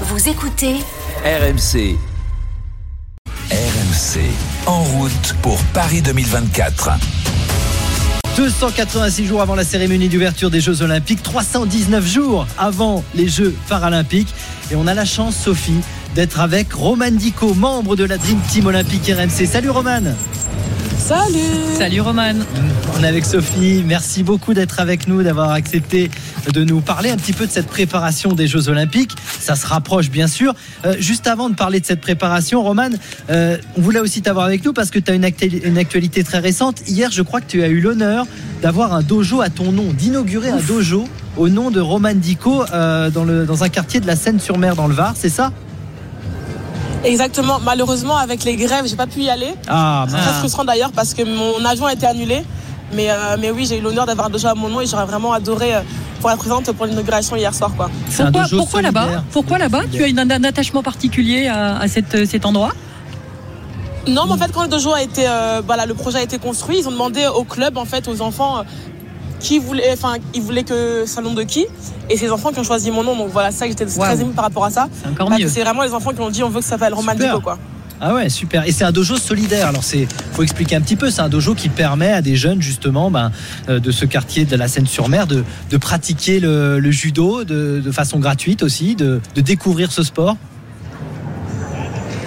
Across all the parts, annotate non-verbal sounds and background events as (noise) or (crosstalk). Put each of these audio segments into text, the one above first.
Vous écoutez RMC. RMC. En route pour Paris 2024. 286 jours avant la cérémonie d'ouverture des Jeux Olympiques, 319 jours avant les Jeux Paralympiques. Et on a la chance, Sophie, d'être avec Roman Dico, membre de la Dream Team Olympique RMC. Salut Roman Salut Salut Roman On est avec Sophie. Merci beaucoup d'être avec nous, d'avoir accepté de nous parler un petit peu de cette préparation des Jeux Olympiques. Ça se rapproche bien sûr. Euh, juste avant de parler de cette préparation, Roman, euh, on voulait aussi t'avoir avec nous parce que tu as une, actu- une actualité très récente. Hier, je crois que tu as eu l'honneur d'avoir un dojo à ton nom, d'inaugurer un dojo au nom de Roman Dico euh, dans, le, dans un quartier de la Seine-sur-Mer dans le Var, c'est ça? Exactement. Malheureusement, avec les grèves, j'ai pas pu y aller. Ah, C'est très frustrant d'ailleurs parce que mon avion a été annulé. Mais, euh, mais oui, j'ai eu l'honneur d'avoir un dojo à mon nom et j'aurais vraiment adoré euh, pour être présente pour l'inauguration hier soir. Quoi. Pourquoi, pourquoi là-bas. Pourquoi là-bas Tu as une- un attachement particulier à, à cette- cet endroit Non, mais en fait, quand le dojo a été, euh, voilà, le projet a été construit, ils ont demandé au club, en fait, aux enfants, euh, qui voulaient, enfin, ils voulaient que ça le nom de qui. Et c'est les enfants qui ont choisi mon nom. Donc voilà, c'est ça que j'étais très émue par rapport à ça. C'est encore mieux. C'est vraiment les enfants qui ont dit on veut que ça s'appelle Roman. Dico, quoi. Ah ouais, super. Et c'est un dojo solidaire. Alors c'est, faut expliquer un petit peu. C'est un dojo qui permet à des jeunes justement, ben, euh, de ce quartier de la Seine-sur-Mer, de, de pratiquer le, le judo de, de façon gratuite aussi, de, de découvrir ce sport.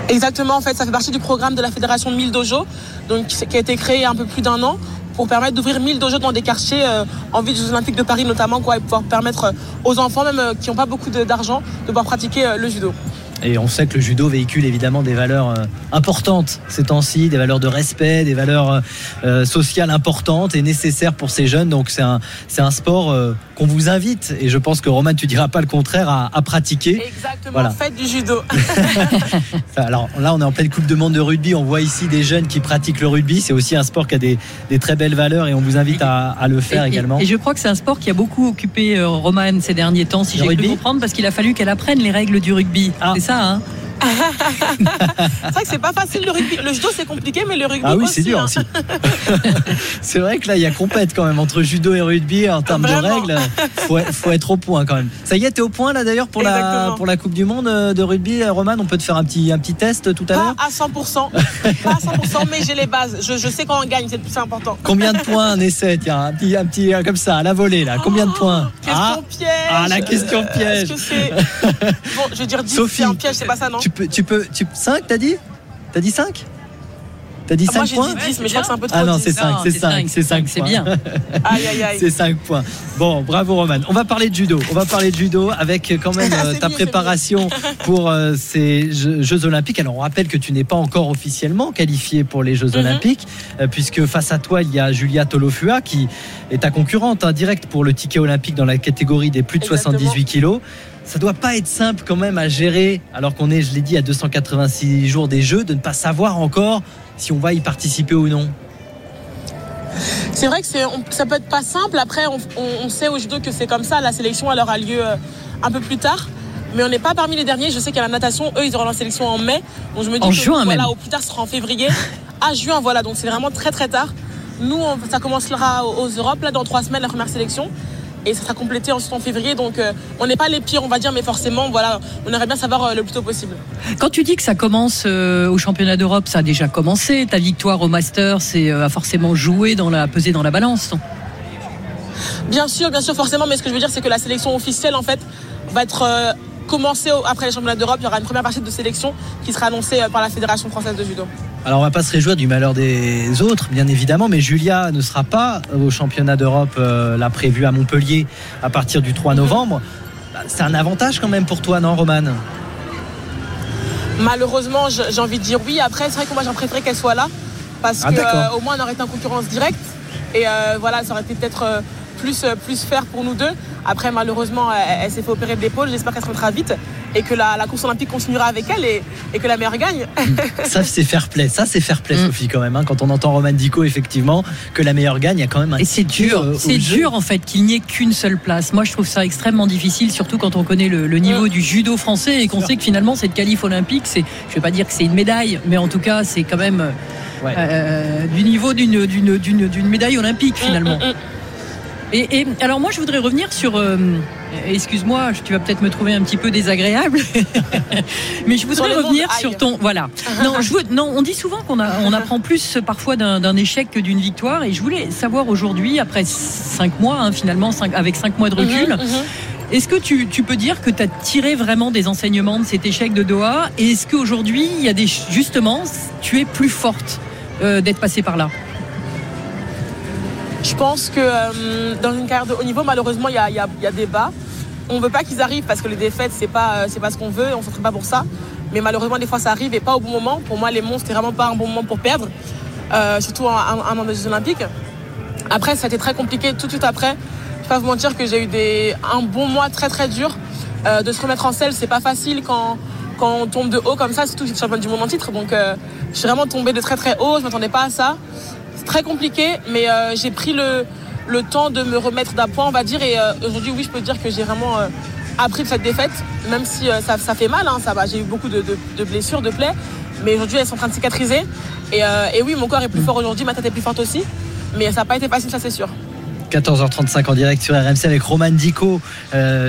Exactement, en fait, ça fait partie du programme de la Fédération 1000 Dojo, donc, qui a été créé il y a un peu plus d'un an pour permettre d'ouvrir 1000 dojos dans des quartiers euh, en vue des Jeux Olympiques de Paris notamment, quoi, et pouvoir permettre euh, aux enfants, même euh, qui n'ont pas beaucoup d'argent, de pouvoir pratiquer le judo. Et on sait que le judo véhicule évidemment des valeurs euh, importantes ces temps-ci, des valeurs de respect, des valeurs euh, euh, sociales importantes et nécessaires pour ces jeunes. Donc c'est un, c'est un sport euh, qu'on vous invite, et je pense que Roman, tu diras pas le contraire, à, à pratiquer. Exactement, Voilà. faites du judo. (laughs) (laughs) Alors là, on est en pleine Coupe de Monde de rugby. On voit ici des jeunes qui pratiquent le rugby. C'est aussi un sport qui a des, des très belles valeurs et on vous invite à, à le faire et, également. et je crois que c'est un sport qui a beaucoup occupé euh, Roman ces derniers temps, si Le j'ai cru comprendre, parce qu'il a fallu qu'elle apprenne les règles du rugby. Ah. C'est ça, hein c'est vrai que c'est pas facile le rugby. Le judo c'est compliqué, mais le rugby Ah oui, c'est dur hein. aussi. (laughs) c'est vrai que là, il y a compète quand même entre judo et rugby en termes de règles. Faut, faut être au point quand même. Ça y est, t'es au point là d'ailleurs pour la, pour la Coupe du Monde euh, de rugby. Euh, Roman, on peut te faire un petit, un petit test tout à l'heure? Pas à 100%, pas à 100%, mais j'ai les bases. Je, je sais quand on gagne, c'est le plus important. Combien de points un essai? Tiens, un petit, un petit euh, comme ça, à la volée là. Combien de points? Question Ah, piège. ah, la question piège. Que. Bon, je vais dire 10, Sophie, un piège, c'est pas ça, non? Tu peux, tu peux, tu 5 t'as dit? T'as dit 5 T'as dit Ah, Moi 5 j'ai points? dit 10, mais je crois que c'est un peu trop. Ah non, 10. c'est 5, Non, c'est c'est 5, cinq, c'est 5 c'est bien. (laughs) Aïe, aïe, aïe. C'est 5 points. Bon, bravo Roman. On va parler de judo. On va parler de judo avec quand même (laughs) euh, ta préparation (laughs) pour euh, ces Jeux, Jeux Olympiques. Alors on rappelle que tu n'es pas encore officiellement qualifié pour les Jeux Mhm. Olympiques, euh, puisque face à toi il y a Julia Tolofua qui est ta concurrente hein, directe pour le ticket olympique dans la catégorie des plus de Exactement. 78 kilos. Ça doit pas être simple quand même à gérer, alors qu'on est, je l'ai dit, à 286 jours des Jeux, de ne pas savoir encore si on va y participer ou non. C'est vrai que on- ça peut être pas simple. Après, on, on- on sait au judo que c'est comme ça. La sélection, elle aura lieu euh, un peu plus tard. Mais on n'est pas parmi les derniers. Je sais qu'à la natation, eux, ils auront la sélection en mai. Donc je me dis En que juin voilà, même. au plus tard, ce sera en février. (laughs) à juin, voilà. Donc c'est vraiment très très tard. Nous, on- ça commencera aux, aux Europes, là, dans trois semaines, la première sélection. Et ça sera complété ensuite en février. Donc euh, on n'est pas les pires, on va dire, mais forcément, voilà, on aimerait bien savoir euh, le plus tôt possible. Quand tu dis que ça commence euh, au championnat d'Europe, ça a déjà commencé. Ta victoire au Master, c'est a forcément joué dans la pesée dans la balance. Bien sûr, bien sûr, forcément, mais ce que je veux dire, c'est que la sélection officielle, en fait, va être commencée après les championnats d'Europe. Il y aura une première partie de sélection qui sera annoncée par la Fédération française de judo. Alors on va pas se réjouir du malheur des autres, bien évidemment, mais Julia ne sera pas au championnat d'Europe euh, là prévu à Montpellier à partir du 3 novembre. Bah, C'est un avantage quand même pour toi, non, Roman? Malheureusement, j'ai envie de dire oui. Après, c'est vrai que moi, j'aurais préféré qu'elle soit là parce Ah, que d'accord. euh, au moins, on aurait été en concurrence directe. Et euh, voilà, ça aurait été peut-être euh, plus, plus faire pour nous deux. Après, malheureusement, elle, elle s'est fait opérer de l'épaule. J'espère qu'elle se remettra vite et que la, la course olympique continuera avec elle et, et que la meilleure gagne. (laughs) Ça, c'est fair play. Ça, c'est fair play, Mm. Sophie, quand même. hein. Quand on entend Roman Dico, effectivement, que la meilleure gagne, il y a quand même un Et c'est dur, euh, c'est dur en fait qu'il n'y ait qu'une seule place. Moi je trouve ça extrêmement difficile, surtout quand on connaît le, le niveau Mm. du judo français et qu'on sait que finalement cette qualif olympique, c'est, je vais pas dire que c'est une médaille, mais en tout cas c'est quand même euh, Ouais. euh, du niveau d'une, d'une, d'une, d'une médaille olympique finalement. Mm, mm. Et, et, alors moi je voudrais revenir sur, euh, excuse-moi, tu vas peut-être me trouver un petit peu désagréable, (laughs) mais je voudrais revenir sur ton, voilà. (laughs) Non, je veux, non, on dit souvent qu'on on apprend plus parfois d'un échec que d'une victoire, et je voulais savoir aujourd'hui, après cinq mois hein, finalement, cinq, avec cinq mois de recul. Mhm, mhm. Est-ce que tu, tu, peux dire que tu as tiré vraiment des enseignements de cet échec de Doha Et est-ce qu'aujourd'hui, il y a des justement, tu es plus forte euh, d'être passée par là? Je pense que euh, dans une carrière de haut niveau, malheureusement, il y a, des bas. On ne veut pas qu'ils arrivent parce que les défaites, c'est pas, euh, pas ce qu'on veut. On ne s'entraîne pas pour ça. Mais malheureusement, des fois, ça arrive et pas au bon moment. Pour moi, les monstres, c'était vraiment pas un bon moment pour perdre. Euh, surtout un, un, des Jeux Olympiques. Après, ça a été très compliqué tout de suite après. Je vais pas vous mentir que j'ai eu des, un bon mois très très dur. De se remettre en selle, c'est pas facile quand, quand on tombe de haut comme ça, surtout que je suis championne du monde en titre. Donc, je suis vraiment tombée de très très haut. Je m'attendais pas à ça très compliqué, mais euh, j'ai pris le, le, temps de me remettre d'appoint, on va dire. Et euh, aujourd'hui, oui, je peux dire que j'ai vraiment euh, appris de cette défaite, même si ça, ça, fait mal, hein, ça. J'ai eu beaucoup de, de, blessures, de plaies, mais aujourd'hui, elles sont en train de cicatriser. Et, et oui, mon corps est plus fort aujourd'hui, ma tête est plus forte aussi, mais ça n'a pas été facile, ça c'est sûr. 14h35 en direct sur RMC avec Roman Dico,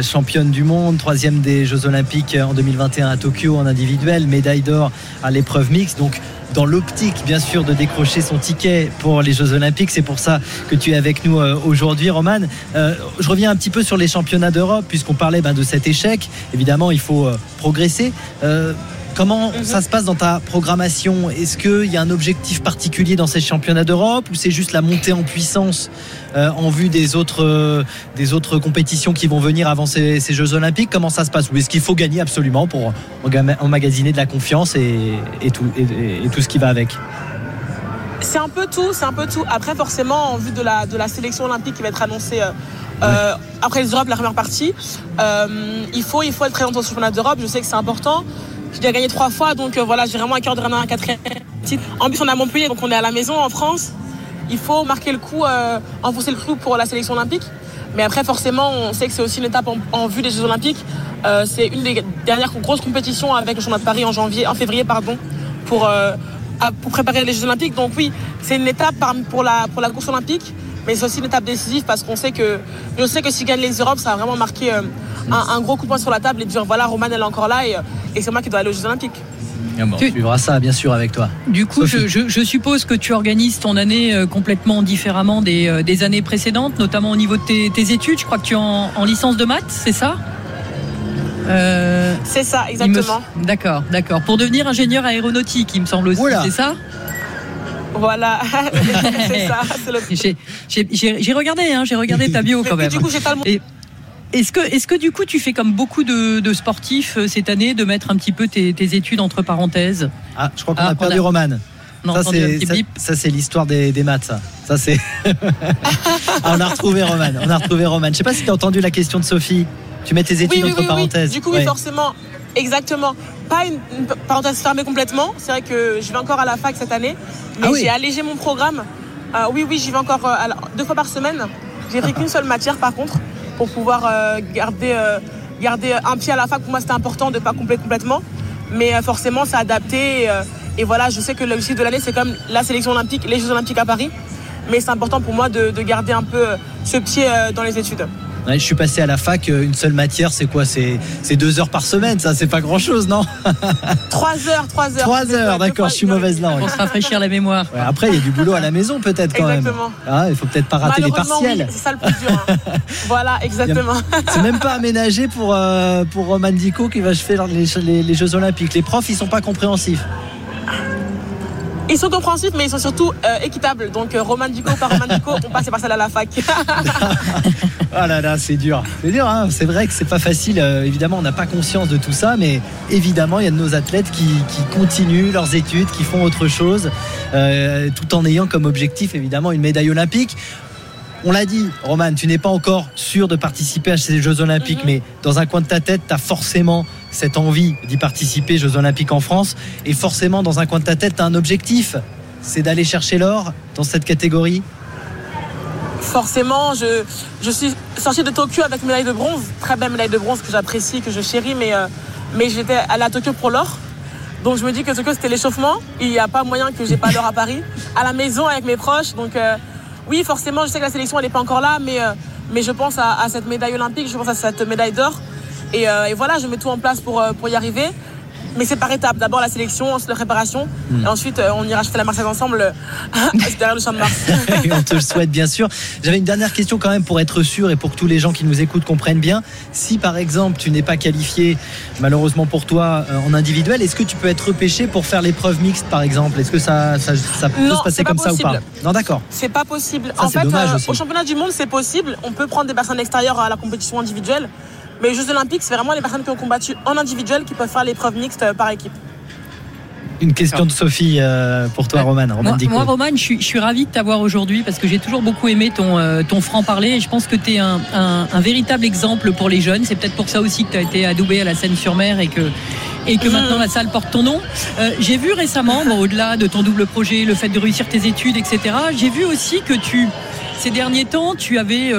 championne du monde, troisième des Jeux Olympiques en 2021 à Tokyo en individuel, médaille d'or à l'épreuve mixte. Donc dans l'optique, bien sûr, de décrocher son ticket pour les Jeux Olympiques. C'est pour ça que tu es avec nous euh, aujourd'hui, Roman. Euh, je reviens un petit peu sur les championnats d'Europe, puisqu'on parlait ben, de cet échec. Évidemment, il faut euh, Comment ça se passe dans ta programmation? Est-ce qu'il y a un objectif particulier dans ces championnats d'Europe ou c'est juste la montée en puissance euh, en vue des autres, euh, des autres compétitions qui vont venir avant ces, Jeux Olympiques? Comment ça se passe? Ou est-ce qu'il faut gagner absolument pour emmagasiner de la confiance et, tout, et, tout ce qui va avec? C'est un peu tout, c'est un peu tout. Après, forcément, en vue de la, de la sélection olympique qui va être annoncée euh, après les Europes, la première partie, il, faut, il faut être présent au championnat d'Europe. Je sais que c'est important. J'ai déjà gagné trois fois, donc euh, voilà, j'ai vraiment un cœur de ramener un quatrième titre. En plus, on est à Montpellier, donc on est à la maison en France. Il faut marquer le coup, euh, enfoncer le clou pour la sélection olympique. Mais après, forcément, on sait que c'est aussi une étape en, vue des Jeux Olympiques. Euh, c'est une des dernières grosses compétitions avec le championnat de Paris en janvier, en février, pardon, pour, pour préparer les Jeux Olympiques. Donc oui, c'est une étape pour la, pour la course olympique, mais c'est aussi une étape décisive parce qu'on sait que je sais que si gagne les Europes, ça va vraiment marquer un, gros coup de poing sur la table et dire voilà, Roman elle est encore là et, c'est moi qui dois aller aux Jeux Olympiques. Ah on suivra ça bien sûr avec toi. Du coup, je, suppose que tu organises ton année euh, complètement différemment euh, des, années précédentes, notamment au niveau de tes, études. Je crois que tu es en, licence de maths, c'est ça? Euh, C'est ça, exactement. D'accord, d'accord. Pour devenir ingénieur aéronautique, il me semble aussi, c'est ça? Voilà, (laughs) c'est (laughs) ça. J'ai regardé, hein, j'ai regardé ta bio quand même. du coup, j'ai pas le est-ce que, est que du coup tu fais comme beaucoup de, sportifs euh, cette année de mettre un petit peu tes, études entre parenthèses? Ah, je crois qu'on a ah, perdu Roman. ça, c'est l'histoire des, maths, ça. c'est. (laughs) Ah, on a retrouvé Roman. On a retrouvé Roman. Je sais pas si tu as entendu la question de Sophie. Tu mets tes études entre parenthèses. Du coup, oui, forcément. Exactement. Pas une, parenthèse fermée complètement. C'est vrai que je vais encore à la fac cette année. Mais ah j'ai allégé mon programme. Euh, oui, oui, j'y vais encore euh, deux fois par semaine. J'ai pris (laughs) qu'une seule matière par contre pour pouvoir euh, garder, euh, garder un pied à la fac. Pour moi, c'était important de ne pas couper complètement. Mais euh, forcément, c'est adapté. Et, voilà, je sais que le de l'année, c'est comme la sélection olympique, les Jeux olympiques à Paris. Mais c'est important pour moi de garder un peu ce pied dans les études je suis passé à la fac, euh, une seule matière, c'est quoi? C'est deux heures par semaine, ça, c'est pas grand chose, non? (laughs) Trois heures, trois heures. Trois heures, d'accord, je suis mauvaise langue. Pour se rafraîchir la mémoire. après, il y a du boulot à la maison, peut-être quand même. Ah, il faut peut-être pas rater les partiels. c'est ça le plus dur. Hein. (laughs) voilà, exactement. C'est même pas aménagé pour, euh, pour Roman Dico qui va faire les, les, les Jeux Olympiques. Les profs, ils sont pas compréhensifs. Ils sont compréhensifs, mais ils sont surtout euh, équitables. Donc, euh, Roman Duco par Roman Duco, on passe par celle à la fac. oh (laughs) là là, c'est dur. C'est dur, hein c'est vrai que c'est pas facile. Euh, évidemment, on n'a pas conscience de tout ça, mais évidemment, il y a de nos athlètes qui, continuent leurs études, qui font autre chose, tout en ayant comme objectif, évidemment, une médaille olympique. On l'a dit, Roman, tu n'es pas encore sûr de participer à ces Jeux Olympiques, mhm. mais dans un coin de ta tête, tu as forcément cette envie d'y participer, Jeux Olympiques en France, et forcément dans un coin de ta tête, tu as un objectif, c'est d'aller chercher l'or dans cette catégorie Forcément, je, je suis sortie de Tokyo avec médaille de bronze, très belle médaille de bronze que j'apprécie, que je chéris, mais, euh, mais j'étais allée à Tokyo pour l'or. Donc je me dis que Tokyo c'était l'échauffement, il n'y a pas moyen que j'ai pas l'or à Paris, à la maison avec mes proches. Donc euh, oui, forcément, je sais que la sélection n'est pas encore là, mais euh, mais je pense à, cette médaille olympique, je pense à cette médaille d'or. Et, et, voilà, je mets tout en place pour, pour y arriver. Mais c'est par étapes. D'abord la sélection, ensuite la préparation. Hmm. Et ensuite, euh, on ira acheter la Marseillaise ensemble euh, (laughs) derrière le champ de Mars. (laughs) on te le souhaite, bien sûr. J'avais une dernière question quand même pour être sûr et pour que tous les gens qui nous écoutent comprennent bien. Si par exemple, tu n'es pas qualifié, malheureusement pour toi, euh, en individuel, est-ce que tu peux être repêché pour faire l'épreuve mixte par exemple? Est-ce que ça, ça, peut se passer comme ça ou pas? Non, d'accord. C'est pas possible. en fait, au championnat du monde, c'est possible. On peut prendre des personnes extérieures à la compétition individuelle. Mais les Jeux Olympiques, c'est vraiment les personnes qui ont combattu en individuel qui peuvent faire l'épreuve mixte euh, par équipe. Une question de Sophie euh, pour toi, Roman. moi, moi, Roman, je suis, je suis ravi de t'avoir aujourd'hui parce que j'ai toujours beaucoup aimé ton, euh, ton franc-parler et je pense que tu es un, un, véritable exemple pour les jeunes. C'est peut-être pour ça aussi que tu as été adoubé à la Seine-sur-Mer et que, et que maintenant la salle porte ton nom. j'ai vu récemment, au-delà de ton double projet, le fait de réussir tes études, etc., j'ai vu aussi que tu, ces derniers temps, tu avais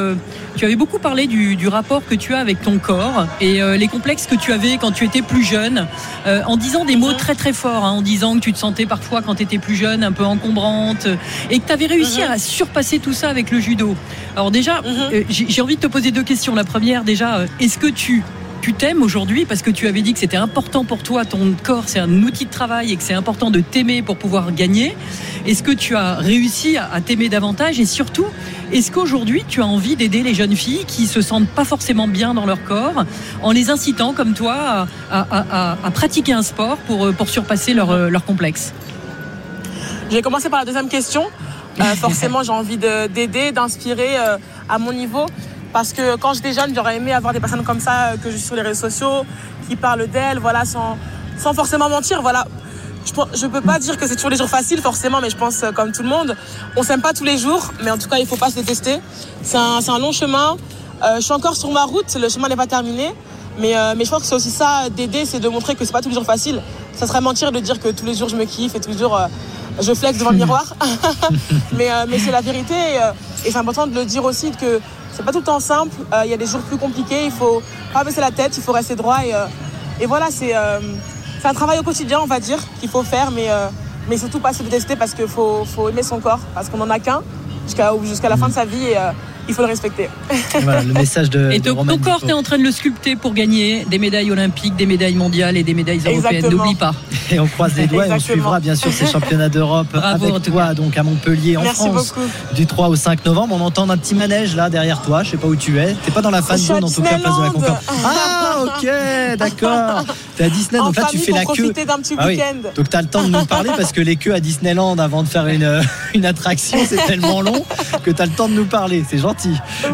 tu avais beaucoup parlé du, rapport que tu as avec ton corps et euh, les complexes que tu avais quand tu étais plus jeune, euh, en disant des mots très très forts, hein, en disant que tu te sentais parfois quand tu étais plus jeune un peu encombrante et que tu avais réussi mhm. à surpasser tout ça avec le judo. Alors déjà, mhm. euh, j'ai envie de te poser deux questions. La première, déjà, est-ce que tu tu t'aimes aujourd'hui parce que tu avais dit que c'était important pour toi, ton corps c'est un outil de travail et que c'est important de t'aimer pour pouvoir gagner. Est-ce que tu as réussi à t'aimer davantage et surtout, est-ce qu'aujourd'hui tu as envie d'aider les jeunes filles qui se sentent pas forcément bien dans leur corps en les incitant comme toi à, pratiquer un sport pour, pour surpasser leur, leur complexe? J'ai commencé par la deuxième question. Euh, forcément, j'ai envie d'aider, d'inspirer euh, à mon niveau. Parce que quand j'étais jeune, j'aurais aimé avoir des personnes comme ça euh, que je suis sur les réseaux sociaux, qui parlent d'elles, voilà, sans, sans forcément mentir. Voilà. Je ne peux pas dire que c'est toujours les jours faciles, forcément, mais je pense euh, comme tout le monde. On s'aime pas tous les jours, mais en tout cas, il ne faut pas se détester. C'est un, un, long chemin. Euh, je suis encore sur ma route, le chemin n'est pas terminé. Mais, mais je pense que c'est aussi ça d'aider, c'est de montrer que c'est pas tous les jours facile. Ça serait mentir de dire que tous les jours je me kiffe et tous les jours je flex devant le miroir. (laughs) mais mais c'est la vérité et, et c'est important de le dire aussi que c'est pas tout le temps simple. Euh, il y a des jours plus compliqués. Il faut pas baisser la tête. Il faut rester droit. Et, euh, et voilà, c'est euh, un travail au quotidien, on va dire, qu'il faut faire, mais, mais surtout pas se détester parce qu'il faut, faut aimer son corps, parce qu'on n'en a qu'un jusqu'à la fin de sa vie. Il faut le respecter. (laughs) Voilà, le message de. Et ton, corps, tu es en train de le sculpter pour gagner des médailles olympiques, des médailles mondiales et des médailles européennes. N'oublie pas. Et on croise les doigts et on suivra bien sûr ces championnats d'Europe avec toi, donc à Montpellier, en France, du 3 au 5 novembre. On entend un petit manège là derrière toi. Je sais pas où tu es. T'es pas dans la fan zone en tout cas, place de la Concorde. (laughs) Ah, ok, d'accord. T'es à Disney, donc là tu fais la queue. Ah oui. Donc tu as le temps de nous parler parce que les queues à Disneyland avant de faire une, une attraction, c'est tellement long que tu as le temps de nous parler. C'est gentil. (laughs)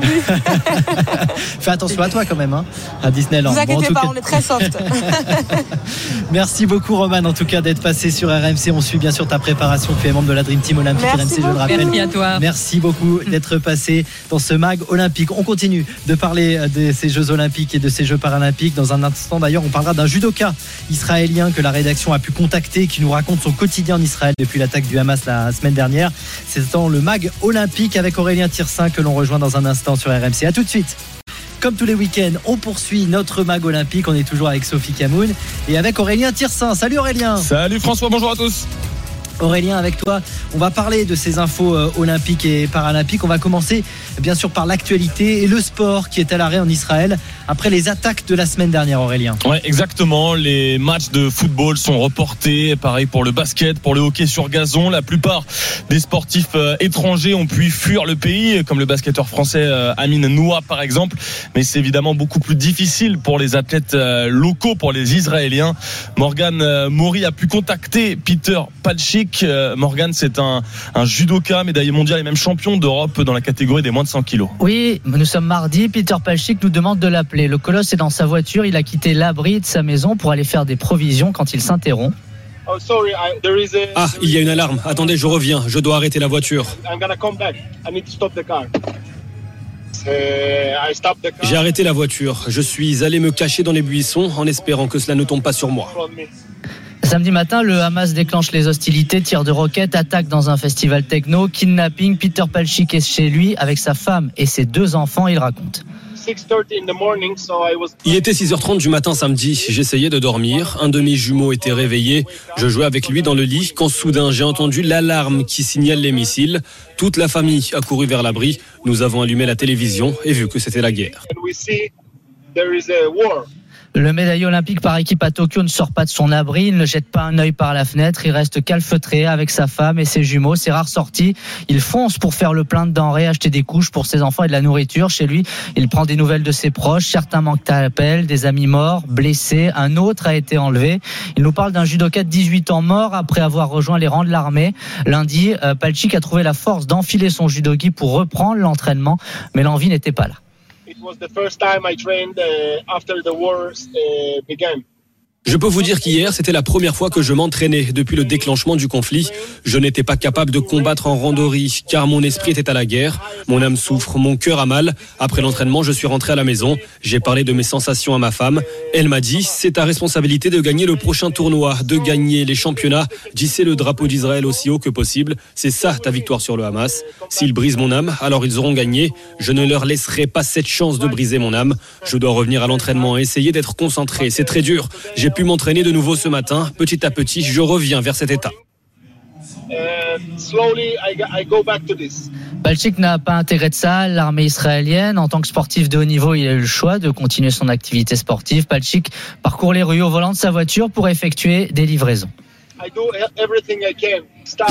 Fais attention à toi quand même, hein, à Disneyland. Ne vous inquiétez pas, on est très soft. (laughs) Merci beaucoup, Roman, en tout cas, d'être passé sur RMC. On suit bien sûr ta préparation. Tu es membre de la Dream Team Olympique RMC, je le rappelle. Merci à toi. Merci beaucoup d'être passé dans ce mag olympique. On continue de parler de ces Jeux olympiques et de ces Jeux paralympiques. Dans un instant, d'ailleurs, on parlera d'un judoka israélien que la rédaction a pu contacter, qui nous raconte son quotidien en Israël depuis l'attaque du Hamas la semaine dernière. C'est dans le mag olympique avec Aurélien Tirsin que l'on rejoint dans un instant sur RMC. A tout de suite. Comme tous les week-ends, on poursuit notre mag olympique. On est toujours avec Sophie Camoun et avec Aurélien Tirsin. Salut Aurélien. Salut François, bonjour à tous. Aurélien, avec toi, on va parler de ces infos euh, olympiques et paralympiques. On va commencer bien sûr par l'actualité et le sport qui est à l'arrêt en Israël après les attaques de la semaine dernière, Aurélien. Ouais, exactement. Les matchs de football sont reportés. Pareil pour le basket, pour le hockey sur gazon. La plupart des sportifs euh, étrangers ont pu fuir le pays, comme le basketteur français euh, Amine Noua par exemple. Mais c'est évidemment beaucoup plus difficile pour les athlètes locaux, pour les Israéliens. Morgan Mori a pu contacter Peter Palchik euh, Morgan, c'est un, judoka, médaillé mondial et même champion d'Europe dans la catégorie des moins de 100 kilos. Oui, nous sommes mardi. Peter Palchik nous demande de l'appeler. Le colosse est dans sa voiture. Il a quitté l'abri de sa maison pour aller faire des provisions quand il s'interrompt. Oh, ah, il y a une alarme. Attendez, je reviens. Je dois arrêter la voiture. J'ai arrêté la voiture. Je suis allé me cacher dans les buissons en espérant que cela ne tombe pas sur moi. Samedi matin, le Hamas déclenche les hostilités, tire de roquettes, attaque dans un festival techno, kidnapping. Peter Palchik est chez lui avec sa femme et ses deux enfants, il raconte. Il était 6h30 du matin samedi. J'essayais de dormir. Un demi-jumeau était réveillé. Je jouais avec lui dans le lit quand soudain j'ai entendu l'alarme qui signale les missiles. Toute la famille a couru vers l'abri. Nous avons allumé la télévision et vu que c'était la guerre. Le médaillé olympique par équipe à Tokyo ne sort pas de son abri, il ne jette pas un œil par la fenêtre, il reste calfeutré avec sa femme et ses jumeaux, ses rares sorties. Il fonce pour faire le plein de denrées, acheter des couches pour ses enfants et de la nourriture. Chez lui, il prend des nouvelles de ses proches, certains manquent à l'appel, des amis morts, blessés, un autre a été enlevé. Il nous parle d'un judoka de 18 ans mort après avoir rejoint les rangs de l'armée. Lundi, euh, Palchik a trouvé la force d'enfiler son judogi pour reprendre l'entraînement, mais l'envie n'était pas là. was the first time I trained uh, after the wars uh, began. Je peux vous dire qu'hier, c'était la première fois que je m'entraînais depuis le déclenchement du conflit. Je n'étais pas capable de combattre en randori, car mon esprit était à la guerre. Mon âme souffre, mon cœur a mal. Après l'entraînement, je suis rentré à la maison. J'ai parlé de mes sensations à ma femme. Elle m'a dit, c'est ta responsabilité de gagner le prochain tournoi, de gagner les championnats, d'hisser le drapeau d'Israël aussi haut que possible. C'est ça ta victoire sur le Hamas. S'ils brisent mon âme, alors ils auront gagné. Je ne leur laisserai pas cette chance de briser mon âme. Je dois revenir à l'entraînement essayer d'être concentré. C'est très dur. Pu m'entraîner de nouveau ce matin. Petit à petit, je reviens vers cet état. Balchik n'a pas intérêt de ça. L'armée israélienne, en tant que sportif de haut niveau, il a eu le choix de continuer son activité sportive. Balchik parcourt les rues au volant de sa voiture pour effectuer des livraisons.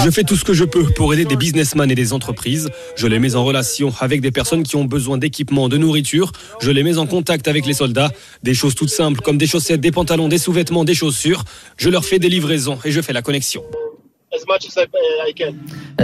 Je fais tout ce que je peux pour aider des businessmen et des entreprises. Je les mets en relation avec des personnes qui ont besoin d'équipements, de nourriture. Je les mets en contact avec les soldats. Des choses toutes simples comme des chaussettes, des pantalons, des sous-vêtements, des chaussures. Je leur fais des livraisons et je fais la connexion.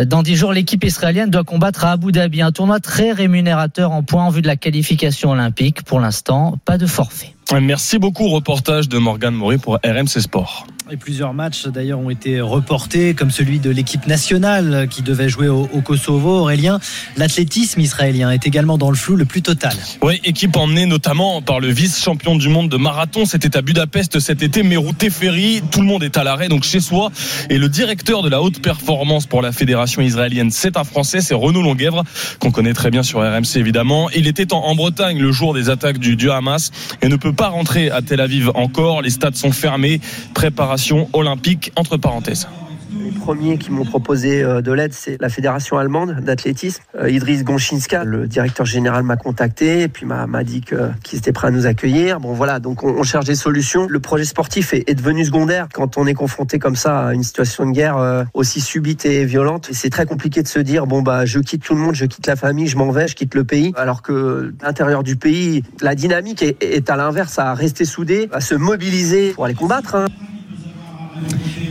Dans dix jours, l'équipe israélienne doit combattre à Abu Dhabi, un tournoi très rémunérateur en points en vue de la qualification olympique. Pour l'instant, pas de forfait. Merci beaucoup, reportage de Morgan Maury pour RMC Sport. Et plusieurs matchs d'ailleurs ont été reportés, comme celui de l'équipe nationale qui devait jouer au, Kosovo. Aurélien, l'athlétisme israélien est également dans le flou le plus total. Oui, équipe emmenée notamment par le vice-champion du monde de marathon. C'était à Budapest cet été, Merou Teferi. Tout le monde est à l'arrêt, donc chez soi. Et le directeur de la haute performance pour la fédération israélienne, c'est un Français, c'est Renaud Longuèvre, qu'on connaît très bien sur RMC évidemment. Il était en, Bretagne le jour des attaques du, du Hamas et ne peut pas rentrer à Tel Aviv encore. Les stades sont fermés. Préparation olympique entre parenthèses. Les premiers qui m'ont proposé euh, de l'aide, c'est la fédération allemande d'athlétisme. Euh, Idriss Gonchinska, le directeur général, m'a contacté et puis m'a dit qu'ils étaient prêts à nous accueillir. Bon voilà, donc on, cherche des solutions. Le projet sportif est, devenu secondaire quand on est confronté comme ça à une situation de guerre euh, aussi subite et violente. C'est très compliqué de se dire bon bah je quitte tout le monde, je quitte la famille, je m'en vais, je quitte le pays. Alors que l'intérieur du pays, la dynamique est, à l'inverse, à rester soudé, à se mobiliser pour aller combattre. Hein.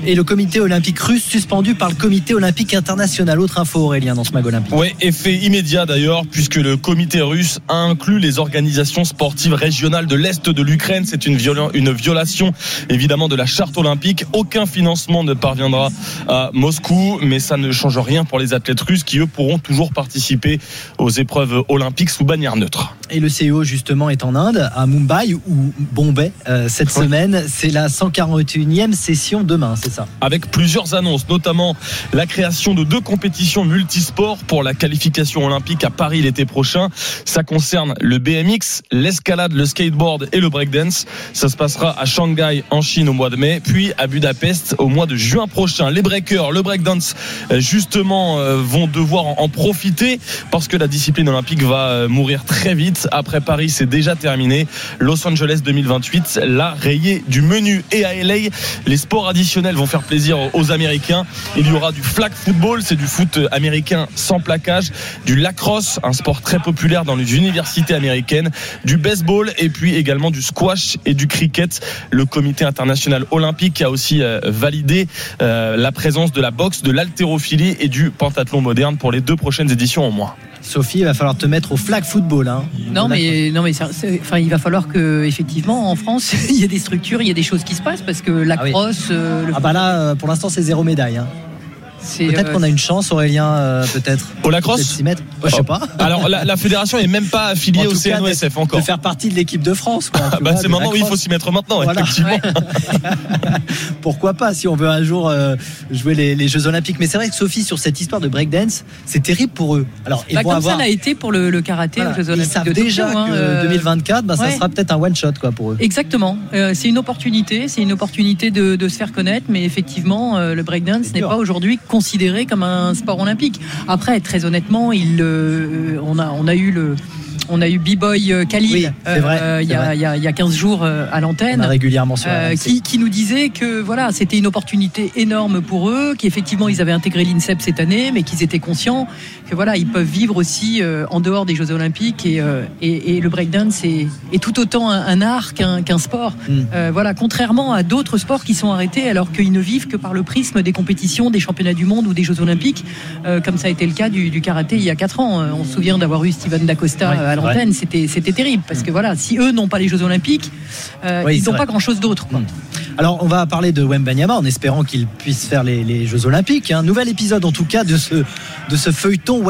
Et le comité olympique russe suspendu par le comité olympique international. Autre info Aurélien dans ce mag olympique. Oui, effet immédiat d'ailleurs, puisque le comité russe a inclus les organisations sportives régionales de l'Est de l'Ukraine. C'est une, une violation évidemment de la charte olympique. Aucun financement ne parviendra à Moscou, mais ça ne change rien pour les athlètes russes qui eux pourront toujours participer aux épreuves olympiques sous bannière neutre. Et le CEO justement est en Inde, à Mumbai ou Bombay euh, cette semaine. C'est la 141e session demain, Avec plusieurs annonces, notamment la création de deux compétitions multisports pour la qualification olympique à Paris l'été prochain. Ça concerne le BMX, l'escalade, le skateboard et le breakdance. Ça se passera à Shanghai en Chine au mois de mai, puis à Budapest au mois de juin prochain. Les breakers, le breakdance, euh, justement, euh, vont devoir en profiter parce que la discipline olympique va mourir très vite après Paris, c'est déjà terminé. Los Angeles 2028 l'a rayé du menu. Et à LA, les sports additionnels vont faire plaisir aux Américains. Il y aura du flag football, c'est du foot américain sans plaquage, du lacrosse, un sport très populaire dans les universités américaines, du baseball et puis également du squash et du cricket. Le comité international olympique a aussi euh, validé euh, la présence de la boxe, de l'haltérophilie et du pentathlon moderne pour les deux prochaines éditions au moins. Sophie, il va falloir te mettre au flag football. Hein. Non, mais, non, mais enfin, il va falloir que, effectivement, en France, (laughs) il y ait des structures, il y ait des choses qui se passent parce que la ah crosse. Euh, ah, bah là, euh, pour l'instant, c'est zéro médaille. Hein. Peut-être qu'on a une chance, Aurélien, peut-être. Au lacrosse s'y mettre. je sais pas. (laughs) Alors la, fédération est même pas affiliée au CNOSF encore. De faire partie de l'équipe de France. Quoi, (laughs) bah, c'est maintenant où il faut s'y mettre maintenant, effectivement. (laughs) Pourquoi pas si on veut un jour jouer les, Jeux Olympiques. Mais c'est vrai que Sophie, sur cette histoire de breakdance, c'est terrible pour eux. Alors, ils bah, vont comme avoir... ça l'a été pour le, karaté aux Jeux Olympiques. Ils savent déjà que 2024, hein, bah, ça sera peut-être un one shot quoi pour eux. Exactement. c'est une opportunité, c'est une opportunité de, de, se faire connaître, mais effectivement, le breakdance n'est pas aujourd'hui considéré comme un sport olympique. Après, très honnêtement, il, euh, on, a, on a eu le on a eu B-Boy euh, Khalil euh, il, y a, y a 15 jours à l'antenne. régulièrement qui, qui, nous disait que voilà, c'était une opportunité énorme pour eux, qu'effectivement ils avaient intégré l'INSEP cette année, mais qu'ils étaient conscients que voilà, ils peuvent vivre aussi en dehors des Jeux Olympiques et, et, le breakdance est, est, tout autant un, art qu'un sport. Mm. voilà, contrairement à d'autres sports qui sont arrêtés alors qu'ils ne vivent que par le prisme des compétitions, des championnats du monde ou des Jeux Olympiques, comme ça a été le cas du, du karaté il y a 4 ans. On se souvient d'avoir eu Steven Dacosta à l'antenne, c'était, terrible parce que voilà, si eux n'ont pas les Jeux Olympiques, euh, ils n'ont pas grand chose d'autre. Alors, on va parler de Wembanyama en espérant qu'il puisse faire les, Jeux Olympiques. Un nouvel épisode, en tout cas, de ce, de ce feuilleton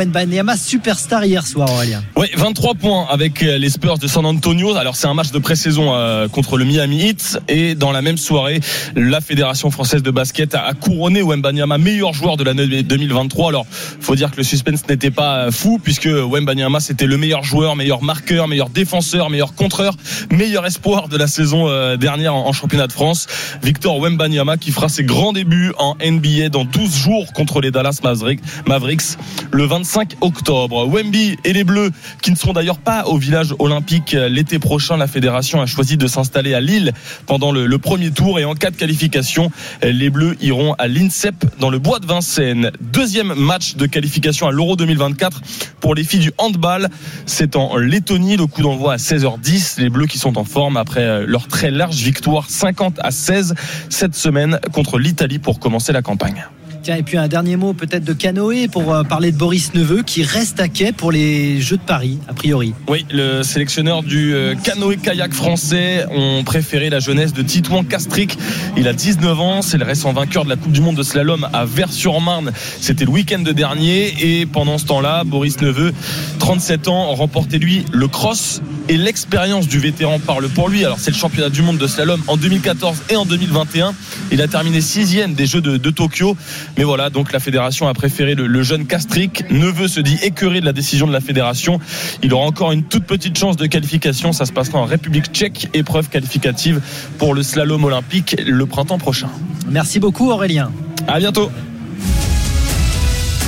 superstar hier soir, Aurélien. Oui, 23 points avec euh, les Spurs de San Antonio. Alors, c'est un match de pré-saison euh, contre le Miami Heat. Et dans la même soirée, la Fédération française de basket a couronné Wembanyama meilleur joueur de l'année 2023. Alors, faut dire que le suspense n'était pas fou puisque Wembanyama c'était le meilleur joueur, meilleur marqueur, meilleur défenseur, meilleur contreur, meilleur espoir de la saison euh, dernière en championnat de France. Victor Wembanyama qui fera ses grands débuts en NBA dans 12 jours contre les Dallas Mavericks le 25 octobre. Wemby et les Bleus qui ne seront d'ailleurs pas au village olympique l'été prochain. La fédération a choisi de s'installer à Lille pendant le, premier tour et en cas de qualification, les Bleus iront à l'INSEP dans le bois de Vincennes. Deuxième match de qualification à l'Euro 2024 pour les filles du handball. C'est en Lettonie. Le coup d'envoi à 16h10. Les Bleus qui sont en forme après leur très large victoire 50 à 16 cette semaine contre l'Italie pour commencer la campagne. Tiens, et puis un dernier mot peut-être de canoë pour euh, parler de Boris Neveu qui reste à quai pour les Jeux de Paris, a priori. Oui, le sélectionneur du euh, canoë-kayak français ont préféré la jeunesse de Titouan Castric. Il a 19 ans, c'est le récent vainqueur de la Coupe du Monde de slalom à Vers-sur-Marne. C'était le week-end dernier et pendant ce temps-là, Boris Neveu, 37 ans, remportait lui le cross et l'expérience du vétéran parle pour lui. Alors c'est le championnat du monde de slalom en 2014 et en 2021. Il a terminé sixième des Jeux de, de Tokyo. Mais voilà, donc la fédération a préféré le, jeune Castric. Neveu se dit écœuré de la décision de la fédération. Il aura encore une toute petite chance de qualification. Ça se passera en République tchèque, épreuve qualificative pour le slalom olympique le printemps prochain. Merci beaucoup Aurélien. À bientôt.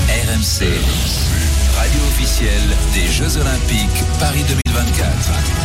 RMC, radio officielle des Jeux olympiques Paris 2024.